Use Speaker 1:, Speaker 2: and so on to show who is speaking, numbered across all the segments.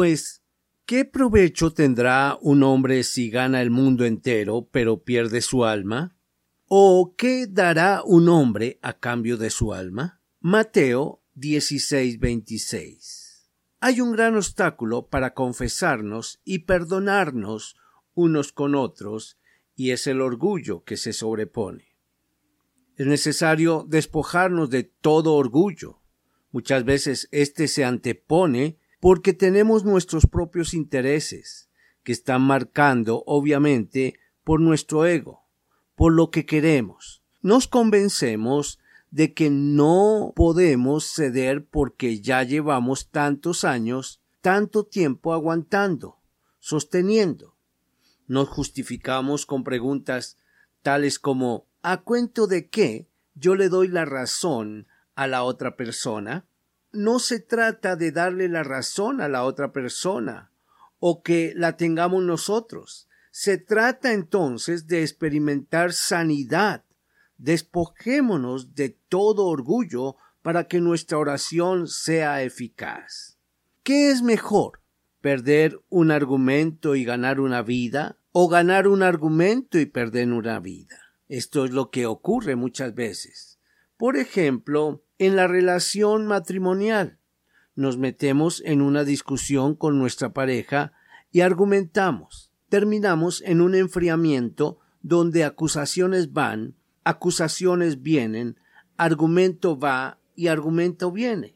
Speaker 1: Pues, ¿qué provecho tendrá un hombre si gana el mundo entero pero pierde su alma? ¿O qué dará un hombre a cambio de su alma? Mateo 16:26. Hay un gran obstáculo para confesarnos y perdonarnos unos con otros, y es el orgullo que se sobrepone. Es necesario despojarnos de todo orgullo. Muchas veces éste se antepone porque tenemos nuestros propios intereses, que están marcando, obviamente, por nuestro ego, por lo que queremos. Nos convencemos de que no podemos ceder porque ya llevamos tantos años, tanto tiempo aguantando, sosteniendo. Nos justificamos con preguntas tales como ¿a cuento de qué yo le doy la razón a la otra persona? No se trata de darle la razón a la otra persona o que la tengamos nosotros. Se trata entonces de experimentar sanidad. Despojémonos de todo orgullo para que nuestra oración sea eficaz. ¿Qué es mejor? ¿Perder un argumento y ganar una vida? ¿O ganar un argumento y perder una vida? Esto es lo que ocurre muchas veces. Por ejemplo, en la relación matrimonial. Nos metemos en una discusión con nuestra pareja y argumentamos. Terminamos en un enfriamiento donde acusaciones van, acusaciones vienen, argumento va y argumento viene.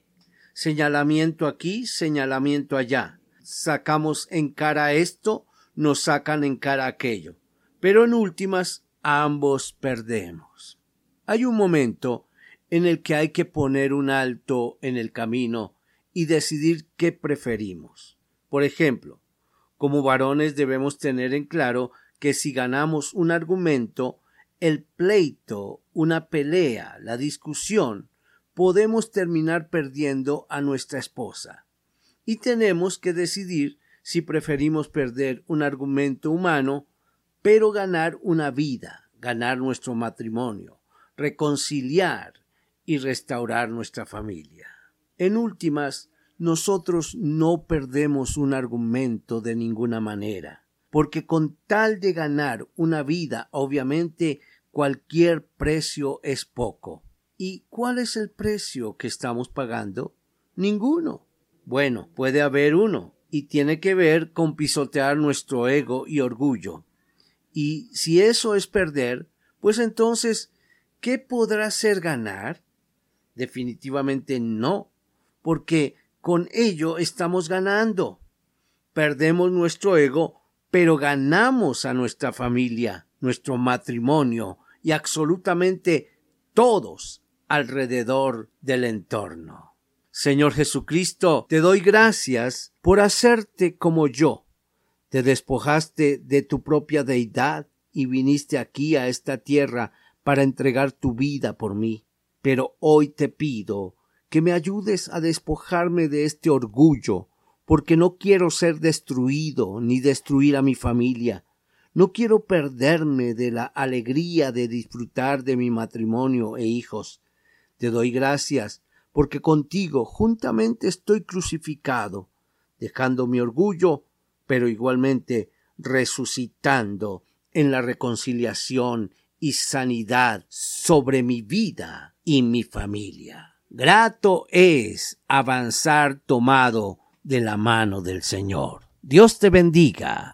Speaker 1: Señalamiento aquí, señalamiento allá. Sacamos en cara esto, nos sacan en cara aquello. Pero en últimas, ambos perdemos. Hay un momento en el que hay que poner un alto en el camino y decidir qué preferimos. Por ejemplo, como varones debemos tener en claro que si ganamos un argumento, el pleito, una pelea, la discusión, podemos terminar perdiendo a nuestra esposa. Y tenemos que decidir si preferimos perder un argumento humano, pero ganar una vida, ganar nuestro matrimonio, reconciliar, y restaurar nuestra familia. En últimas, nosotros no perdemos un argumento de ninguna manera, porque con tal de ganar una vida, obviamente, cualquier precio es poco. ¿Y cuál es el precio que estamos pagando? Ninguno. Bueno, puede haber uno, y tiene que ver con pisotear nuestro ego y orgullo. Y si eso es perder, pues entonces, ¿qué podrá ser ganar? Definitivamente no, porque con ello estamos ganando. Perdemos nuestro ego, pero ganamos a nuestra familia, nuestro matrimonio y absolutamente todos alrededor del entorno. Señor Jesucristo, te doy gracias por hacerte como yo. Te despojaste de tu propia deidad y viniste aquí a esta tierra para entregar tu vida por mí. Pero hoy te pido que me ayudes a despojarme de este orgullo, porque no quiero ser destruido ni destruir a mi familia. No quiero perderme de la alegría de disfrutar de mi matrimonio e hijos. Te doy gracias, porque contigo juntamente estoy crucificado, dejando mi orgullo, pero igualmente resucitando en la reconciliación y sanidad sobre mi vida y mi familia. Grato es avanzar tomado de la mano del Señor. Dios te bendiga.